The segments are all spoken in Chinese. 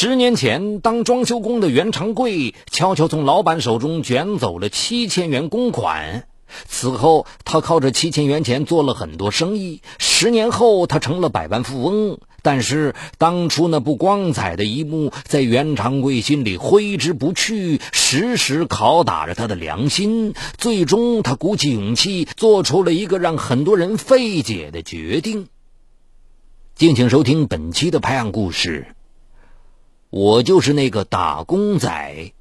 十年前，当装修工的袁长贵悄悄从老板手中卷走了七千元公款。此后，他靠着七千元钱做了很多生意。十年后，他成了百万富翁。但是，当初那不光彩的一幕，在袁长贵心里挥之不去，时时拷打着他的良心。最终，他鼓起勇气，做出了一个让很多人费解的决定。敬请收听本期的拍案故事。我就是那个打工仔。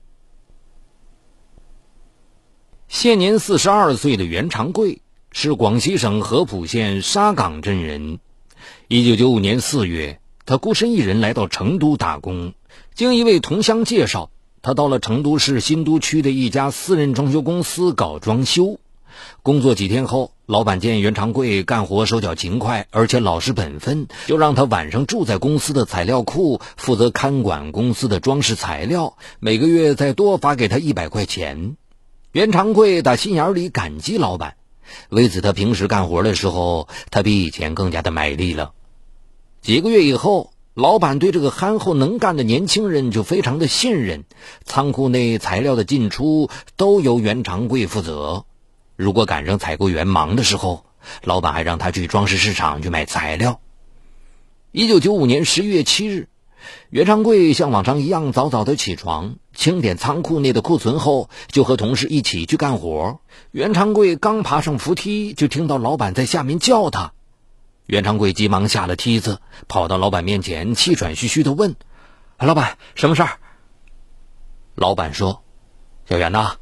现年四十二岁的袁长贵是广西省合浦县沙岗镇人。一九九五年四月，他孤身一人来到成都打工。经一位同乡介绍，他到了成都市新都区的一家私人装修公司搞装修。工作几天后，老板见袁长贵干活手脚勤快，而且老实本分，就让他晚上住在公司的材料库，负责看管公司的装饰材料，每个月再多发给他一百块钱。袁长贵打心眼里感激老板，为此他平时干活的时候，他比以前更加的卖力了。几个月以后，老板对这个憨厚能干的年轻人就非常的信任，仓库内材料的进出都由袁长贵负责。如果赶上采购员忙的时候，老板还让他去装饰市场去买材料。一九九五年十一月七日，袁长贵像往常一样早早的起床，清点仓库内的库存后，就和同事一起去干活。袁长贵刚爬上扶梯，就听到老板在下面叫他。袁长贵急忙下了梯子，跑到老板面前，气喘吁吁的问：“老板，什么事儿？”老板说：“小袁呐，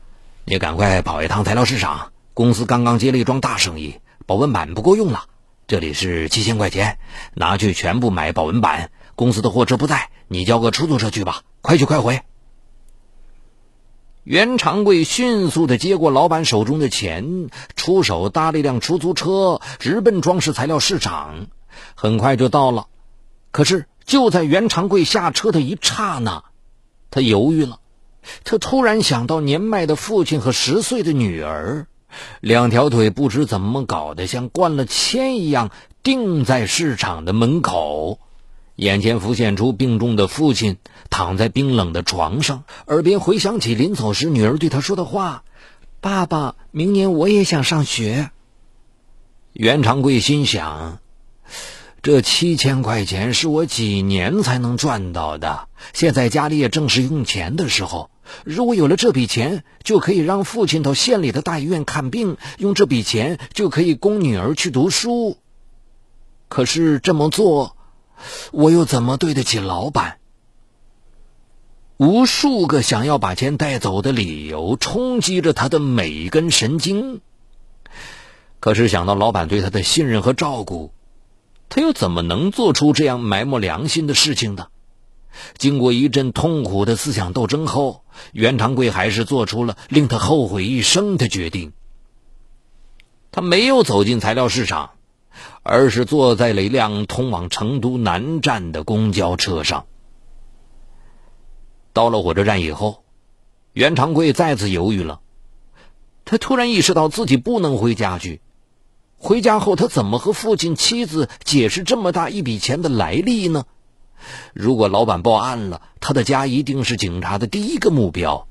你赶快跑一趟材料市场。”公司刚刚接了一桩大生意，保温板不够用了。这里是七千块钱，拿去全部买保温板。公司的货车不在，你叫个出租车去吧，快去快回。袁长贵迅速的接过老板手中的钱，出手搭了一辆出租车，直奔装饰材料市场。很快就到了，可是就在袁长贵下车的一刹那，他犹豫了。他突然想到年迈的父亲和十岁的女儿。两条腿不知怎么搞得像灌了铅一样钉在市场的门口，眼前浮现出病重的父亲躺在冰冷的床上，耳边回想起临走时女儿对他说的话：“爸爸，明年我也想上学。”袁长贵心想：“这七千块钱是我几年才能赚到的，现在家里也正是用钱的时候。”如果有了这笔钱，就可以让父亲到县里的大医院看病，用这笔钱就可以供女儿去读书。可是这么做，我又怎么对得起老板？无数个想要把钱带走的理由冲击着他的每一根神经。可是想到老板对他的信任和照顾，他又怎么能做出这样埋没良心的事情呢？经过一阵痛苦的思想斗争后，袁长贵还是做出了令他后悔一生的决定。他没有走进材料市场，而是坐在了一辆通往成都南站的公交车上。到了火车站以后，袁长贵再次犹豫了。他突然意识到自己不能回家去。回家后，他怎么和父亲、妻子解释这么大一笔钱的来历呢？如果老板报案了，他的家一定是警察的第一个目标。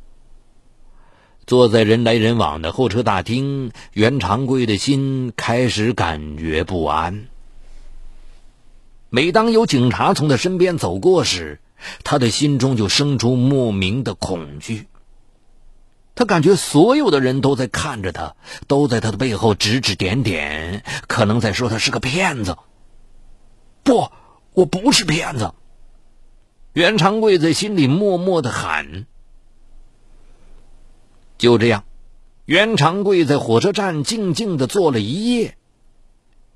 坐在人来人往的候车大厅，袁长贵的心开始感觉不安。每当有警察从他身边走过时，他的心中就生出莫名的恐惧。他感觉所有的人都在看着他，都在他的背后指指点点，可能在说他是个骗子。不，我不是骗子。袁长贵在心里默默的喊。就这样，袁长贵在火车站静静的坐了一夜。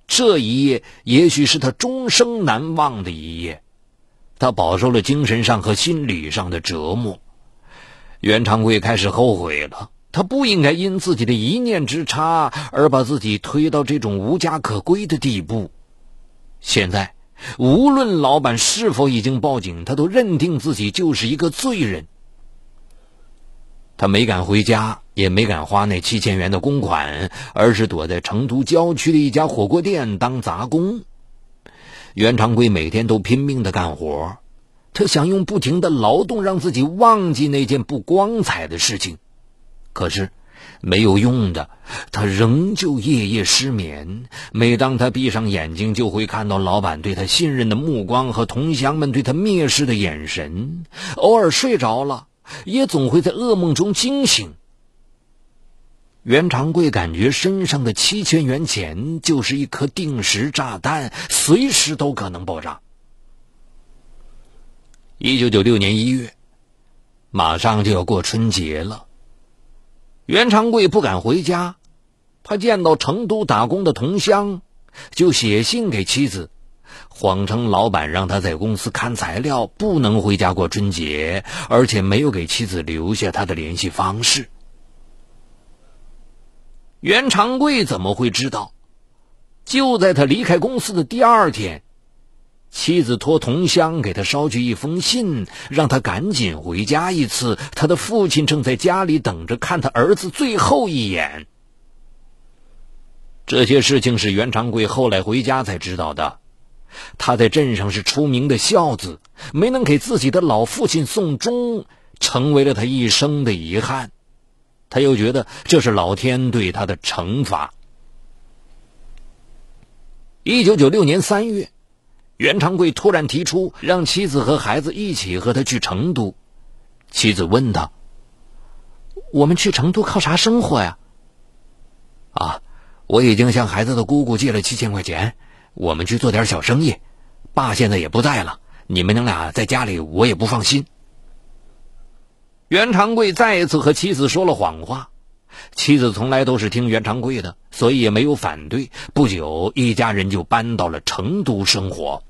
这一夜也许是他终生难忘的一夜，他饱受了精神上和心理上的折磨。袁长贵开始后悔了，他不应该因自己的一念之差而把自己推到这种无家可归的地步。现在。无论老板是否已经报警，他都认定自己就是一个罪人。他没敢回家，也没敢花那七千元的公款，而是躲在成都郊区的一家火锅店当杂工。袁长贵每天都拼命的干活，他想用不停的劳动让自己忘记那件不光彩的事情，可是没有用的，他仍旧夜夜失眠。每当他闭上眼睛，就会看到老板对他信任的目光和同乡们对他蔑视的眼神。偶尔睡着了，也总会在噩梦中惊醒。袁长贵感觉身上的七千元钱就是一颗定时炸弹，随时都可能爆炸。一九九六年一月，马上就要过春节了。袁长贵不敢回家，怕见到成都打工的同乡，就写信给妻子，谎称老板让他在公司看材料，不能回家过春节，而且没有给妻子留下他的联系方式。袁长贵怎么会知道？就在他离开公司的第二天，妻子托同乡给他捎去一封信，让他赶紧回家一次。他的父亲正在家里等着看他儿子最后一眼。这些事情是袁长贵后来回家才知道的。他在镇上是出名的孝子，没能给自己的老父亲送终，成为了他一生的遗憾。他又觉得这是老天对他的惩罚。一九九六年三月，袁长贵突然提出让妻子和孩子一起和他去成都。妻子问他：“我们去成都靠啥生活呀？”“啊，我已经向孩子的姑姑借了七千块钱，我们去做点小生意。爸现在也不在了，你们娘俩在家里，我也不放心。”袁长贵再一次和妻子说了谎话，妻子从来都是听袁长贵的，所以也没有反对。不久，一家人就搬到了成都生活。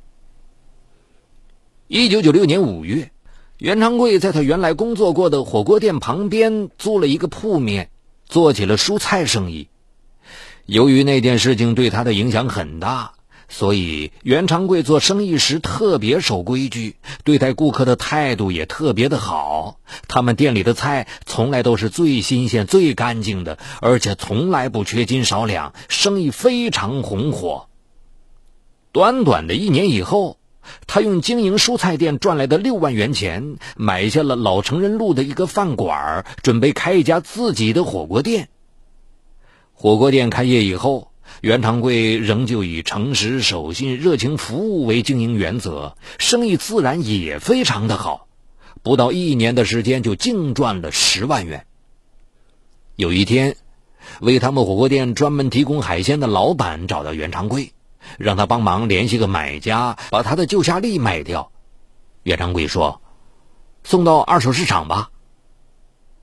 一九九六年五月，袁长贵在他原来工作过的火锅店旁边租了一个铺面，做起了蔬菜生意。由于那件事情对他的影响很大。所以，袁长贵做生意时特别守规矩，对待顾客的态度也特别的好。他们店里的菜从来都是最新鲜、最干净的，而且从来不缺斤少两，生意非常红火。短短的一年以后，他用经营蔬菜店赚来的六万元钱，买下了老成人路的一个饭馆，准备开一家自己的火锅店。火锅店开业以后。袁长贵仍旧以诚实、守信、热情服务为经营原则，生意自然也非常的好。不到一年的时间，就净赚了十万元。有一天，为他们火锅店专门提供海鲜的老板找到袁长贵，让他帮忙联系个买家，把他的旧虾粒卖掉。袁长贵说：“送到二手市场吧。”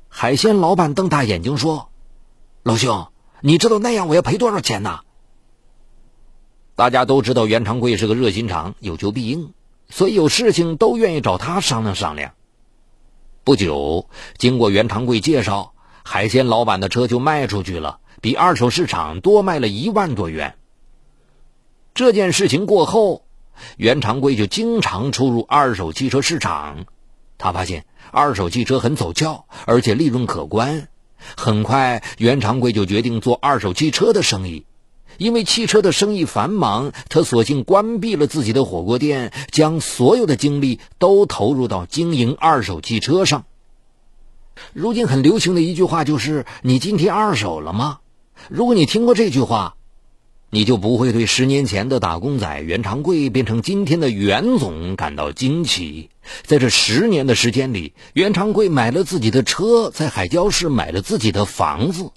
海鲜老板瞪大眼睛说：“老兄。”你知道那样我要赔多少钱呢？大家都知道袁长贵是个热心肠，有求必应，所以有事情都愿意找他商量商量。不久，经过袁长贵介绍，海鲜老板的车就卖出去了，比二手市场多卖了一万多元。这件事情过后，袁长贵就经常出入二手汽车市场，他发现二手汽车很走俏，而且利润可观。很快，袁长贵就决定做二手汽车的生意。因为汽车的生意繁忙，他索性关闭了自己的火锅店，将所有的精力都投入到经营二手汽车上。如今很流行的一句话就是：“你今天二手了吗？”如果你听过这句话，你就不会对十年前的打工仔袁长贵变成今天的袁总感到惊奇。在这十年的时间里，袁长贵买了自己的车，在海椒市买了自己的房子，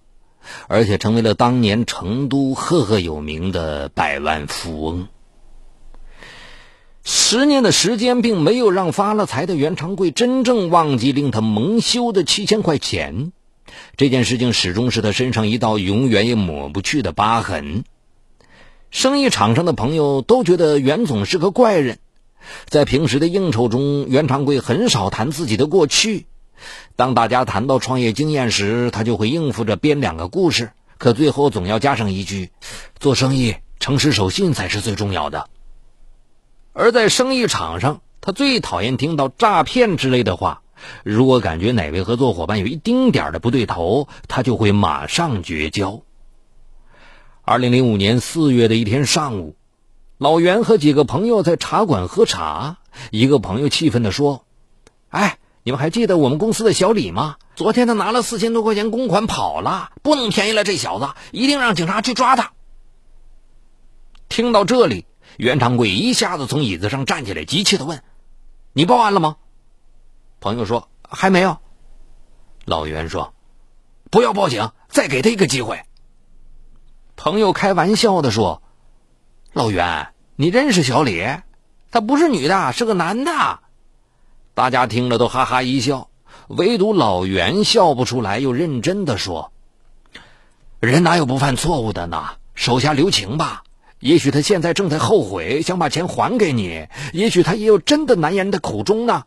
而且成为了当年成都赫赫有名的百万富翁。十年的时间，并没有让发了财的袁长贵真正忘记令他蒙羞的七千块钱。这件事情始终是他身上一道永远也抹不去的疤痕。生意场上的朋友都觉得袁总是个怪人，在平时的应酬中，袁长贵很少谈自己的过去。当大家谈到创业经验时，他就会应付着编两个故事，可最后总要加上一句：“做生意诚实守信才是最重要的。”而在生意场上，他最讨厌听到诈骗之类的话。如果感觉哪位合作伙伴有一丁点的不对头，他就会马上绝交。二零零五年四月的一天上午，老袁和几个朋友在茶馆喝茶，一个朋友气愤地说：“哎，你们还记得我们公司的小李吗？昨天他拿了四千多块钱公款跑了，不能便宜了这小子，一定让警察去抓他。”听到这里，袁长贵一下子从椅子上站起来，急切地问：“你报案了吗？”朋友说：“还没有。”老袁说：“不要报警，再给他一个机会。”朋友开玩笑的说：“老袁，你认识小李？他不是女的，是个男的。”大家听了都哈哈一笑，唯独老袁笑不出来，又认真的说：“人哪有不犯错误的呢？手下留情吧。也许他现在正在后悔，想把钱还给你；也许他也有真的难言的苦衷呢。”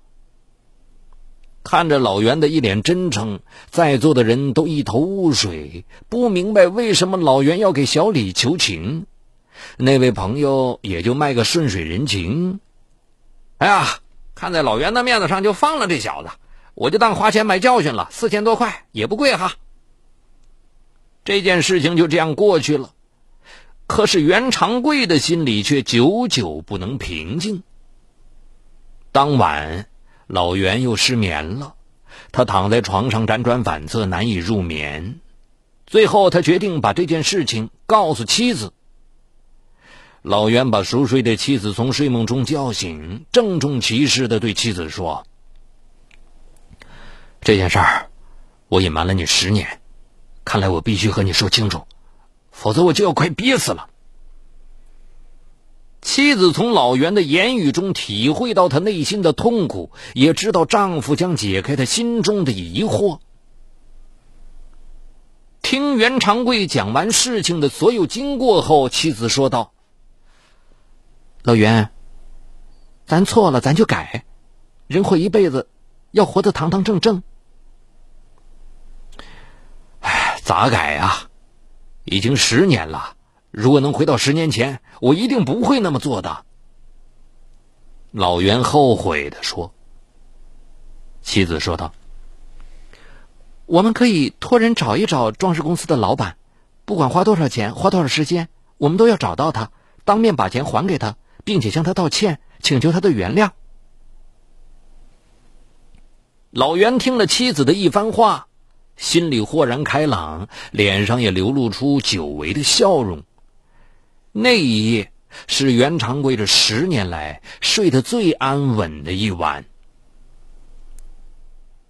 看着老袁的一脸真诚，在座的人都一头雾水，不明白为什么老袁要给小李求情。那位朋友也就卖个顺水人情。哎呀，看在老袁的面子上，就放了这小子，我就当花钱买教训了。四千多块也不贵哈。这件事情就这样过去了。可是袁长贵的心里却久久不能平静。当晚。老袁又失眠了，他躺在床上辗转反侧，难以入眠。最后，他决定把这件事情告诉妻子。老袁把熟睡的妻子从睡梦中叫醒，郑重其事的对妻子说：“这件事儿，我隐瞒了你十年，看来我必须和你说清楚，否则我就要快憋死了。”妻子从老袁的言语中体会到他内心的痛苦，也知道丈夫将解开他心中的疑惑。听袁长贵讲完事情的所有经过后，妻子说道：“老袁，咱错了，咱就改。人活一辈子，要活得堂堂正正。哎，咋改呀？已经十年了。”如果能回到十年前，我一定不会那么做的。”老袁后悔的说。妻子说道：“我们可以托人找一找装饰公司的老板，不管花多少钱，花多少时间，我们都要找到他，当面把钱还给他，并且向他道歉，请求他的原谅。”老袁听了妻子的一番话，心里豁然开朗，脸上也流露出久违的笑容。那一夜是袁长贵这十年来睡得最安稳的一晚。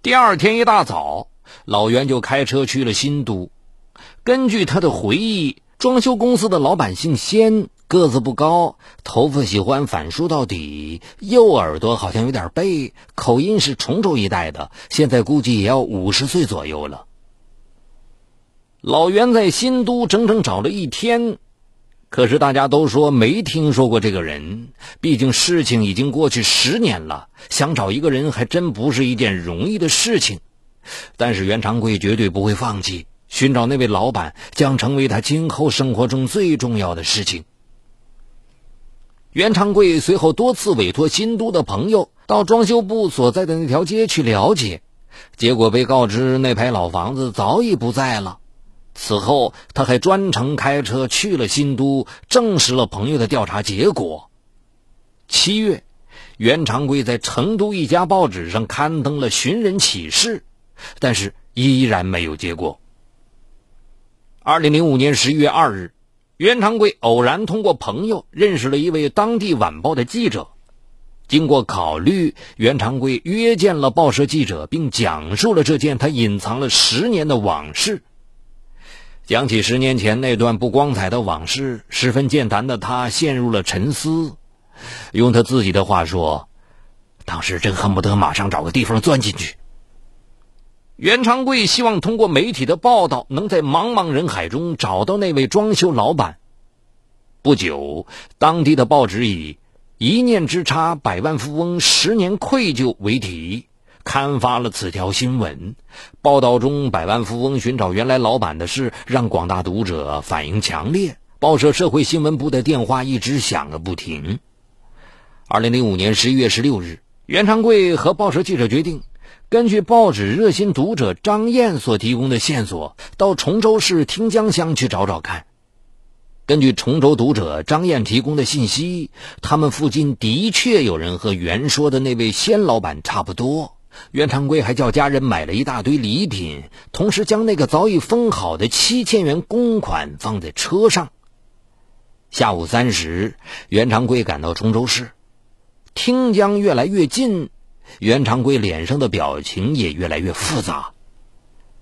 第二天一大早，老袁就开车去了新都。根据他的回忆，装修公司的老板姓仙，个子不高，头发喜欢反梳到底，右耳朵好像有点背，口音是崇州一带的，现在估计也要五十岁左右了。老袁在新都整整找了一天。可是大家都说没听说过这个人，毕竟事情已经过去十年了，想找一个人还真不是一件容易的事情。但是袁长贵绝对不会放弃，寻找那位老板将成为他今后生活中最重要的事情。袁长贵随后多次委托新都的朋友到装修部所在的那条街去了解，结果被告知那排老房子早已不在了。此后，他还专程开车去了新都，证实了朋友的调查结果。七月，袁长贵在成都一家报纸上刊登了寻人启事，但是依然没有结果。二零零五年十一月二日，袁长贵偶然通过朋友认识了一位当地晚报的记者，经过考虑，袁长贵约见了报社记者，并讲述了这件他隐藏了十年的往事。讲起十年前那段不光彩的往事，十分健谈的他陷入了沉思。用他自己的话说：“当时真恨不得马上找个地方钻进去。”袁长贵希望通过媒体的报道，能在茫茫人海中找到那位装修老板。不久，当地的报纸以“一念之差，百万富翁十年愧疚”为题。刊发了此条新闻，报道中百万富翁寻找原来老板的事，让广大读者反应强烈。报社社会新闻部的电话一直响个不停。二零零五年十一月十六日，袁长贵和报社记者决定，根据报纸热心读者张燕所提供的线索，到崇州市汀江乡去找找看。根据崇州读者张燕提供的信息，他们附近的确有人和原说的那位仙老板差不多。袁长贵还叫家人买了一大堆礼品，同时将那个早已封好的七千元公款放在车上。下午三时，袁长贵赶到崇州市，听江越来越近，袁长贵脸上的表情也越来越复杂。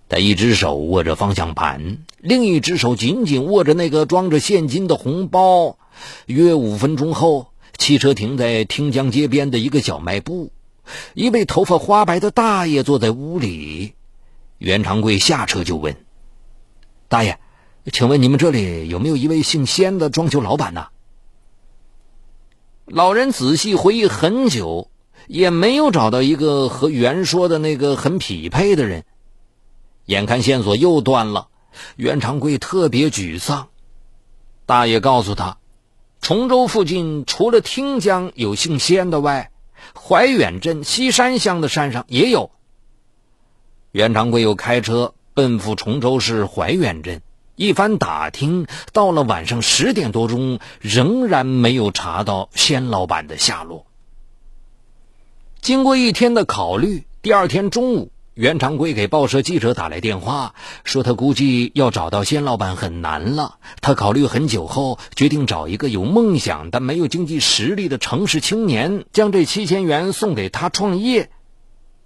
他一只手握着方向盘，另一只手紧紧握着那个装着现金的红包。约五分钟后，汽车停在听江街边的一个小卖部，一位头发花白的大爷坐在屋里。袁长贵下车就问：“大爷，请问你们这里有没有一位姓仙的装修老板呢？”老人仔细回忆很久，也没有找到一个和袁说的那个很匹配的人。眼看线索又断了，袁长贵特别沮丧。大爷告诉他，崇州附近除了汀江有姓仙的外，怀远镇西山乡的山上也有。袁长贵又开车奔赴崇州市怀远镇，一番打听，到了晚上十点多钟，仍然没有查到仙老板的下落。经过一天的考虑，第二天中午。袁长贵给报社记者打来电话，说他估计要找到仙老板很难了。他考虑很久后，决定找一个有梦想但没有经济实力的城市青年，将这七千元送给他创业。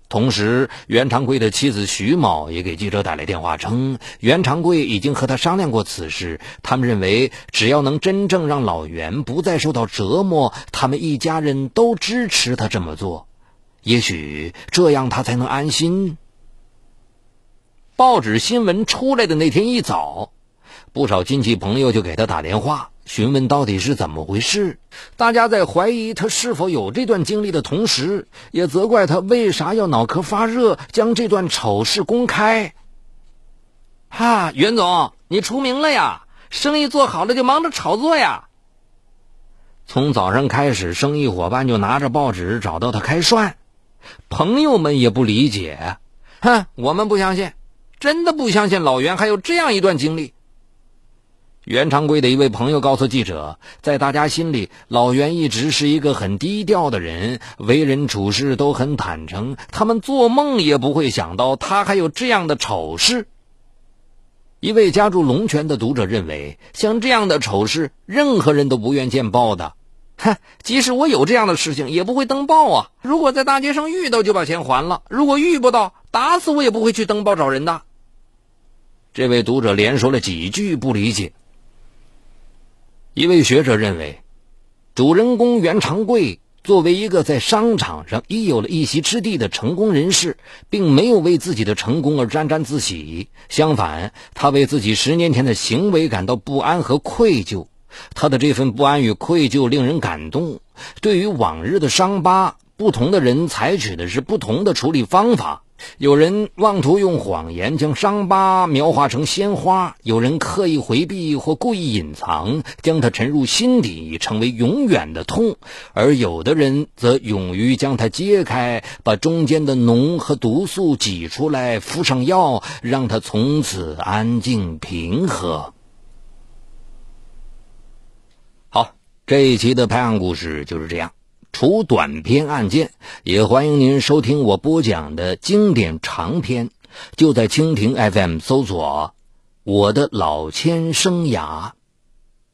同时，袁长贵的妻子徐某也给记者打来电话，称袁长贵已经和他商量过此事。他们认为，只要能真正让老袁不再受到折磨，他们一家人都支持他这么做。也许这样，他才能安心。报纸新闻出来的那天一早，不少亲戚朋友就给他打电话，询问到底是怎么回事。大家在怀疑他是否有这段经历的同时，也责怪他为啥要脑壳发热将这段丑事公开。哈，袁总，你出名了呀！生意做好了就忙着炒作呀。从早上开始，生意伙伴就拿着报纸找到他开涮，朋友们也不理解，哼，我们不相信。真的不相信老袁还有这样一段经历。袁长贵的一位朋友告诉记者，在大家心里，老袁一直是一个很低调的人，为人处事都很坦诚。他们做梦也不会想到他还有这样的丑事。一位家住龙泉的读者认为，像这样的丑事，任何人都不愿见报的。哼，即使我有这样的事情，也不会登报啊！如果在大街上遇到，就把钱还了；如果遇不到，打死我也不会去登报找人的。这位读者连说了几句不理解。一位学者认为，主人公袁长贵作为一个在商场上已有了一席之地的成功人士，并没有为自己的成功而沾沾自喜，相反，他为自己十年前的行为感到不安和愧疚。他的这份不安与愧疚令人感动。对于往日的伤疤，不同的人采取的是不同的处理方法。有人妄图用谎言将伤疤描画成鲜花，有人刻意回避或故意隐藏，将它沉入心底，成为永远的痛；而有的人则勇于将它揭开，把中间的脓和毒素挤出来，敷上药，让它从此安静平和。好，这一期的拍案故事就是这样。除短篇案件，也欢迎您收听我播讲的经典长篇。就在蜻蜓 FM 搜索“我的老千生涯”，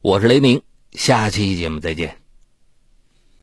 我是雷鸣，下期节目再见。